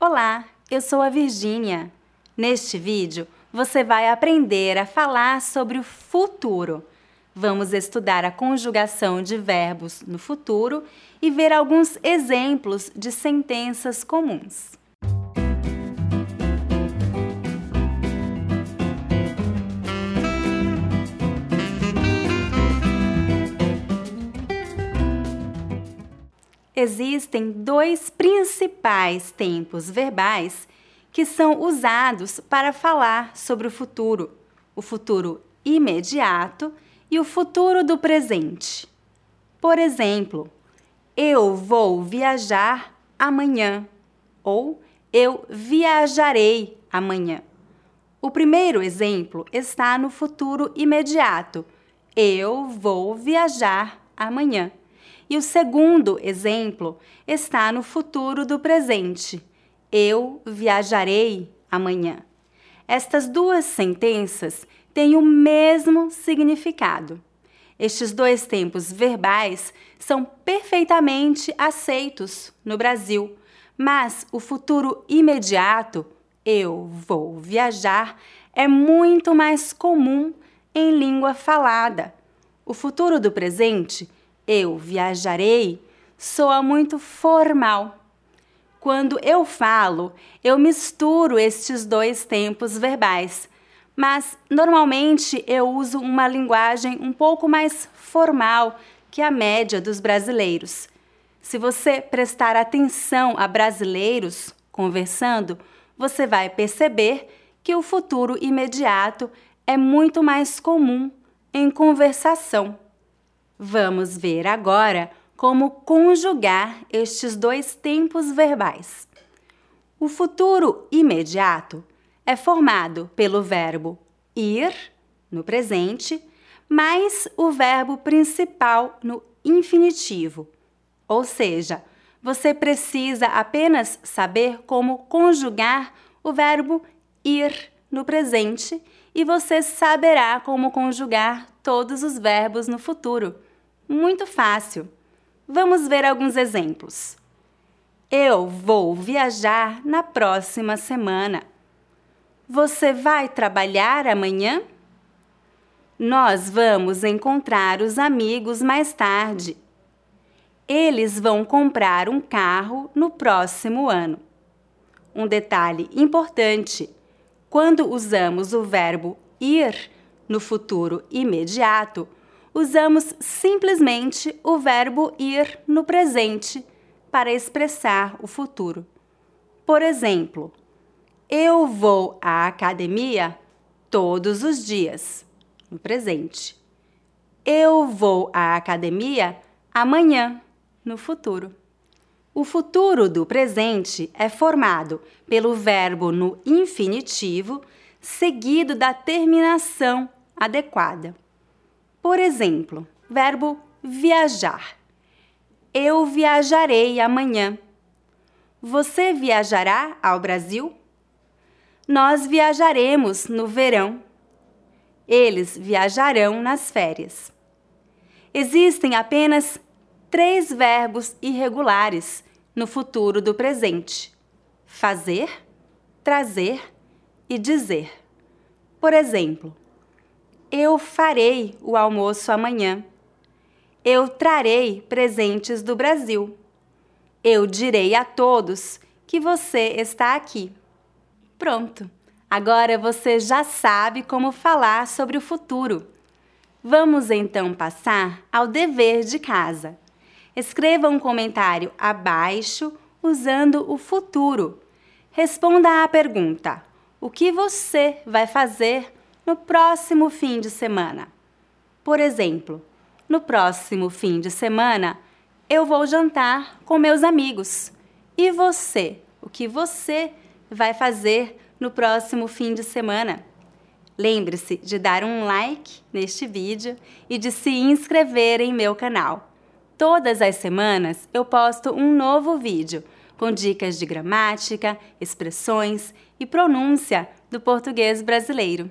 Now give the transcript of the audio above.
Olá, eu sou a Virgínia. Neste vídeo, você vai aprender a falar sobre o futuro. Vamos estudar a conjugação de verbos no futuro e ver alguns exemplos de sentenças comuns. Existem dois principais tempos verbais que são usados para falar sobre o futuro: o futuro imediato e o futuro do presente. Por exemplo, eu vou viajar amanhã ou eu viajarei amanhã. O primeiro exemplo está no futuro imediato. Eu vou viajar amanhã. E o segundo exemplo está no futuro do presente. Eu viajarei amanhã. Estas duas sentenças têm o mesmo significado. Estes dois tempos verbais são perfeitamente aceitos no Brasil, mas o futuro imediato, eu vou viajar, é muito mais comum em língua falada. O futuro do presente eu viajarei soa muito formal. Quando eu falo, eu misturo estes dois tempos verbais, mas normalmente eu uso uma linguagem um pouco mais formal que a média dos brasileiros. Se você prestar atenção a brasileiros conversando, você vai perceber que o futuro imediato é muito mais comum em conversação. Vamos ver agora como conjugar estes dois tempos verbais. O futuro imediato é formado pelo verbo ir, no presente, mais o verbo principal no infinitivo. Ou seja, você precisa apenas saber como conjugar o verbo ir no presente e você saberá como conjugar todos os verbos no futuro. Muito fácil. Vamos ver alguns exemplos. Eu vou viajar na próxima semana. Você vai trabalhar amanhã? Nós vamos encontrar os amigos mais tarde. Eles vão comprar um carro no próximo ano. Um detalhe importante: quando usamos o verbo ir no futuro imediato, usamos simplesmente o verbo ir no presente para expressar o futuro. Por exemplo, eu vou à academia todos os dias, no presente. Eu vou à academia amanhã, no futuro. O futuro do presente é formado pelo verbo no infinitivo seguido da terminação adequada. Por exemplo, verbo viajar. Eu viajarei amanhã. Você viajará ao Brasil? Nós viajaremos no verão. Eles viajarão nas férias. Existem apenas três verbos irregulares no futuro do presente: fazer, trazer e dizer. Por exemplo, eu farei o almoço amanhã. Eu trarei presentes do Brasil. Eu direi a todos que você está aqui. Pronto! Agora você já sabe como falar sobre o futuro. Vamos então passar ao dever de casa. Escreva um comentário abaixo usando o futuro. Responda à pergunta: O que você vai fazer no próximo fim de semana. Por exemplo, no próximo fim de semana eu vou jantar com meus amigos. E você? O que você vai fazer no próximo fim de semana? Lembre-se de dar um like neste vídeo e de se inscrever em meu canal. Todas as semanas eu posto um novo vídeo com dicas de gramática, expressões e pronúncia do português brasileiro.